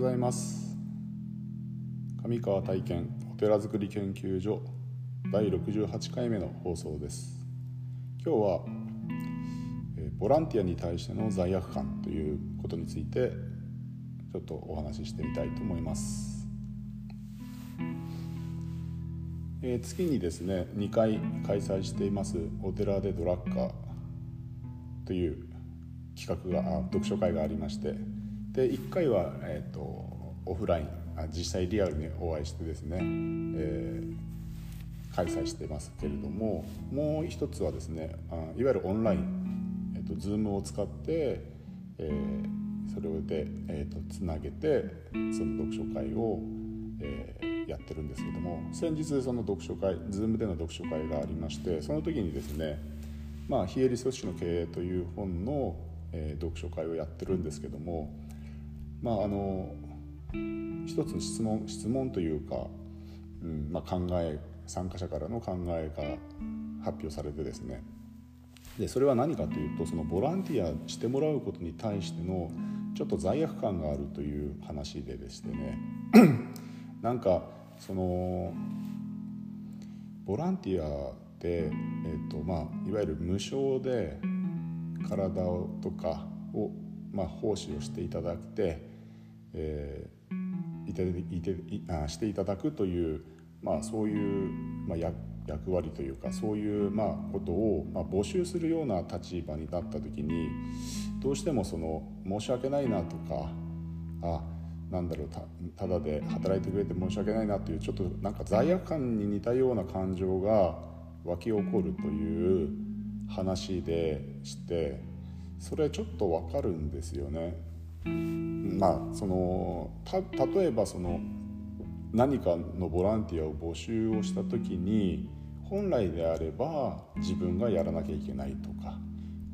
ございます。上川体験お寺づくり研究所第68回目の放送です。今日はボランティアに対しての罪悪感ということについてちょっとお話ししてみたいと思います。えー、月にですね2回開催していますお寺でドラッカーという企画が読書会がありましてで1回は、えーと、オフラインあ実際リアルにお会いしてですね、えー、開催してますけれどももう一つはですねあいわゆるオンライン、えーと、Zoom を使って、えー、それで、えーと、つなげてその読書会を、えー、やってるんですけども先日その読書会 Zoom での読書会がありましてその時にですね「まあ、非営利組織の経営」という本の、えー、読書会をやってるんですけどもまああの一つの質問質問というか、うんまあ、考え参加者からの考えが発表されてですね。でそれは何かというとそのボランティアしてもらうことに対してのちょっと罪悪感があるという話ででしてね。なんかそのボランティアで、えーとまあ、いわゆる無償で体とかを、まあ、奉仕をしていただいてえー、いていていあしていただくという、まあ、そういう、まあ、役役割というかそういう、まあ、ことを、まあ、募集するような立場になった時にどうしてもその申し訳ないなとかあなんだろうたただで働いてくれて申し訳ないなというちょっとなんか罪悪感に似たような感情が湧き起こるという話でしてそれちょっとわかるんですよね。まあその例えばその何かのボランティアを募集をした時に本来であれば自分がやらなきゃいけないとか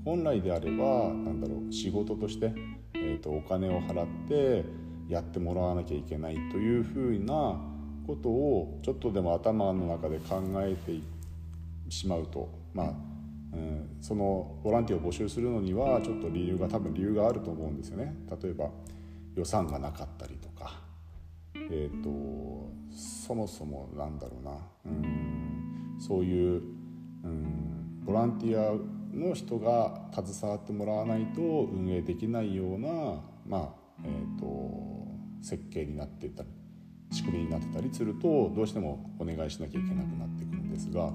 本来であればなんだろう仕事として、えーと、お金を払ってやってもらわなきゃいけないというふうなことをちょっとでも頭の中で考えてしまうとまあうん、そのボランティアを募集するのにはちょっと理由が多分理由があると思うんですよね。例えば予算がなかったりとか。えっ、ー、とそもそもなんだろうな。うん。そういう、うん、ボランティアの人が携わってもらわないと運営できないようなまあえーと、設計になってたり仕組みになってたりするとどうしてもお願いしなきゃいけなくなってくるんですが。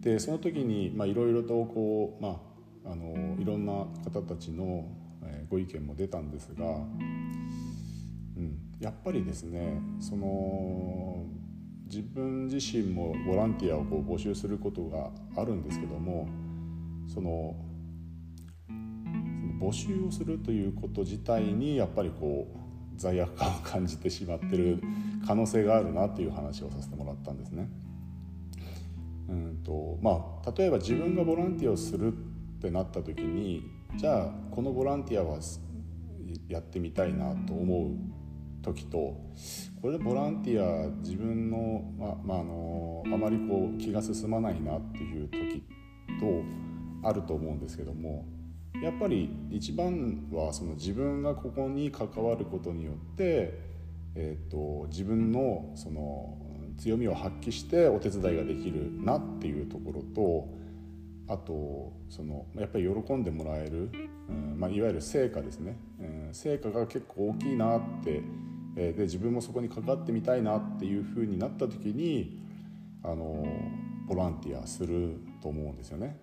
でその時にいろいろとこう、まあ、あのいろんな方たちのご意見も出たんですが、うん、やっぱりですねその自分自身もボランティアをこう募集することがあるんですけどもその募集をするということ自体にやっぱりこう罪悪感を感じてしまってる可能性があるなという話をさせてもらったんですね。うん。とまあ、例えば自分がボランティアをするってなった時にじゃあこのボランティアはやってみたいなと思う時とこれでボランティア自分の,、ままあ、あのあまりこう気が進まないなっていう時とあると思うんですけどもやっぱり一番はその自分がここに関わることによって、えーと自分のその強みを発揮してお手伝いができるなっていうところとあとそのやっぱり喜んでもらえる、うんまあ、いわゆる成果ですね、うん、成果が結構大きいなって、で自分もそこに関わってみたいなっていうふうになった時にあのボランティアすると思うんですよね。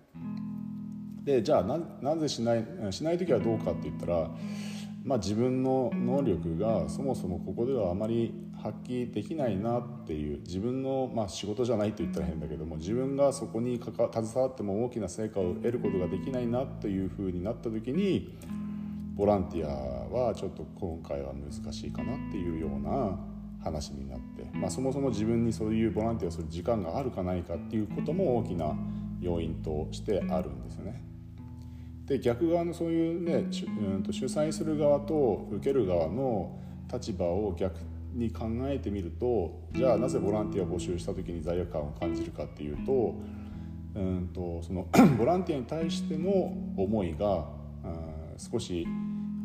でじゃあなぜしないしない時はどうかって言ったら、まあ、自分の能力がそもそもここではあまり発揮できないなっていう自分の、まあ、仕事じゃないと言ったら変だけども自分がそこに携わっても大きな成果を得ることができないなというふうになった時にボランティアはちょっと今回は難しいかなっていうような話になって、まあ、そもそも自分にそういうボランティアをする時間があるかないかっていうことも大きな要因としてあるんですよね。で逆側のそういうね、うん、と主催する側と受ける側の立場を逆に考えてみるとじゃあなぜボランティアを募集した時に罪悪感を感じるかっていうとうんとその ボランティアに対しての思いが少し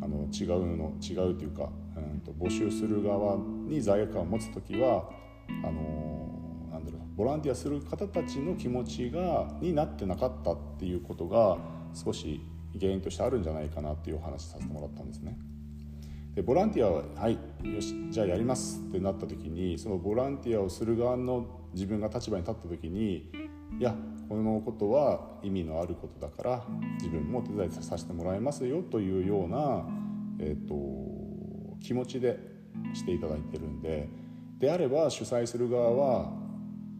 あの違うの違うというか、うんと、募集する側に罪悪感を持つ時はあのなんだろうボランティアする方たちの気持ちがになってなかったっていうことが少し原因としてあるんじゃないかなっていうお話させてもらったんですね。でボランティアは「はいよしじゃあやります」ってなった時にそのボランティアをする側の自分が立場に立った時にいやこのことは意味のあることだから自分も手伝いさせてもらいますよというような、えーと、気持ちでしていただいてるんでであれば主催する側は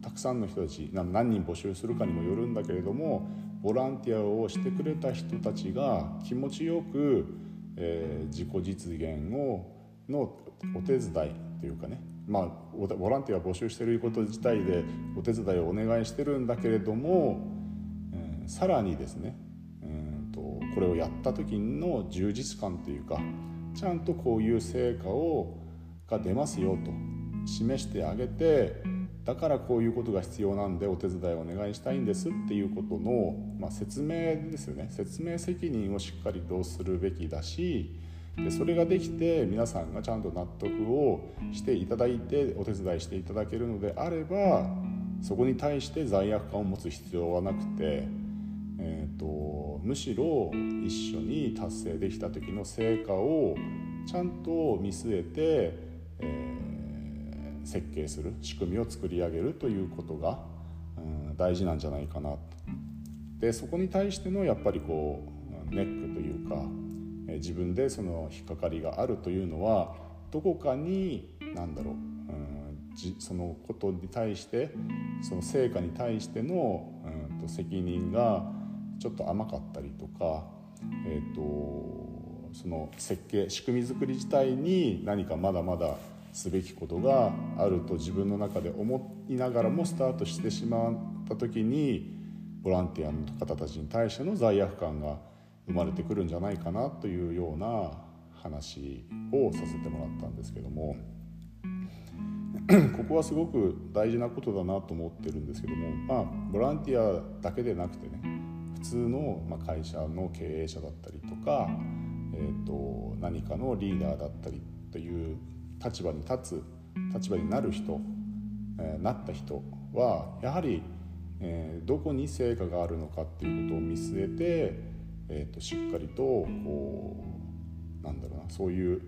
たくさんの人たち何人募集するかにもよるんだけれどもボランティアをしてくれた人たちが気持ちよく、えー、自己実現をのお手伝いというかね。まあ、ボランティア募集してること自体でお手伝いをお願いしてるんだけれども、えー、さらにですね、えーと、これをやった時の充実感というかちゃんとこういう成果をが出ますよと示してあげてだからこういうことが必要なんでお手伝いをお願いしたいんですっていうことの、まあ、説明ですよね。説明責任をしっかりとするべきだしでそれができて皆さんがちゃんと納得をしていただいてお手伝いしていただけるのであればそこに対して罪悪感を持つ必要はなくて、えーと、むしろ一緒に達成できた時の成果をちゃんと見据えて、えー、設計する仕組みを作り上げるということが、うん、大事なんじゃないかなと。でそこに対してのやっぱりこうネックというか自分でその引っかかりがあるというのはどこかに何だろう、うん、そのことに対してその成果に対しての、うん、と責任がちょっと甘かったりとか、えーと、その設計仕組み作り自体に何かまだまだすべきことがあると自分の中で思いながらもスタートしてしまった時にボランティアの方たちに対しての罪悪感が生まれてくるんじゃないかなというような話をさせてもらったんですけどもここはすごく大事なことだなと思ってるんですけどもまあボランティアだけでなくてね普通の会社の経営者だったりとか、えー、と何かのリーダーだったりという立場に立つ立場になる人、えー、なった人はやはり、えー、どこに成果があるのかっていうことを見据えてえーと、しっかりとこうなんだろうなそういう、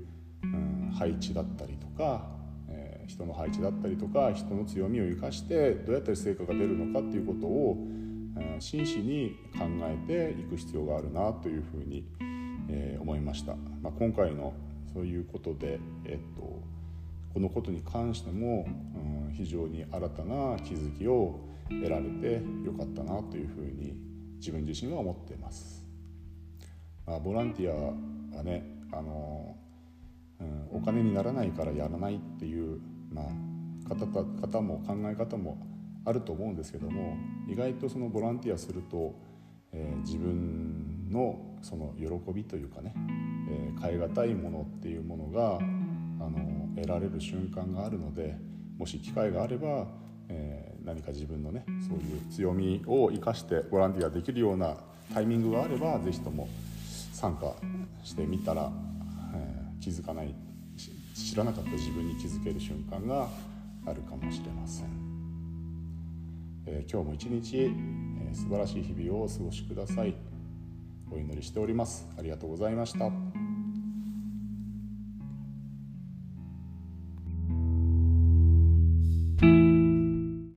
うん、配置だったりとか、えー、人の配置だったりとか人の強みを生かしてどうやったら成果が出るのかっていうことを、うん、真摯に考えていく必要があるなというふうに、えー、思いました。まあ、今回のそういうことで、えーと、このことに関しても、うん、非常に新たな気づきを得られてよかったなというふうに自分自身は思っています。まあ、ボランティアはねあの、うん、お金にならないからやらないっていう、まあ、方方も考え方もあると思うんですけども意外とそのボランティアすると、え、自分のその喜びというかね、えー、変え難いものっていうものがあの得られる瞬間があるのでもし機会があれば、えー、何か自分のねそういう強みを生かしてボランティアできるようなタイミングがあれば是非とも参加してみたら、えー、気づかない知らなかった自分に気づける瞬間があるかもしれません、え、今日も一日、素晴らしい日々をお過ごしください。お祈りしております。ありがとうございました。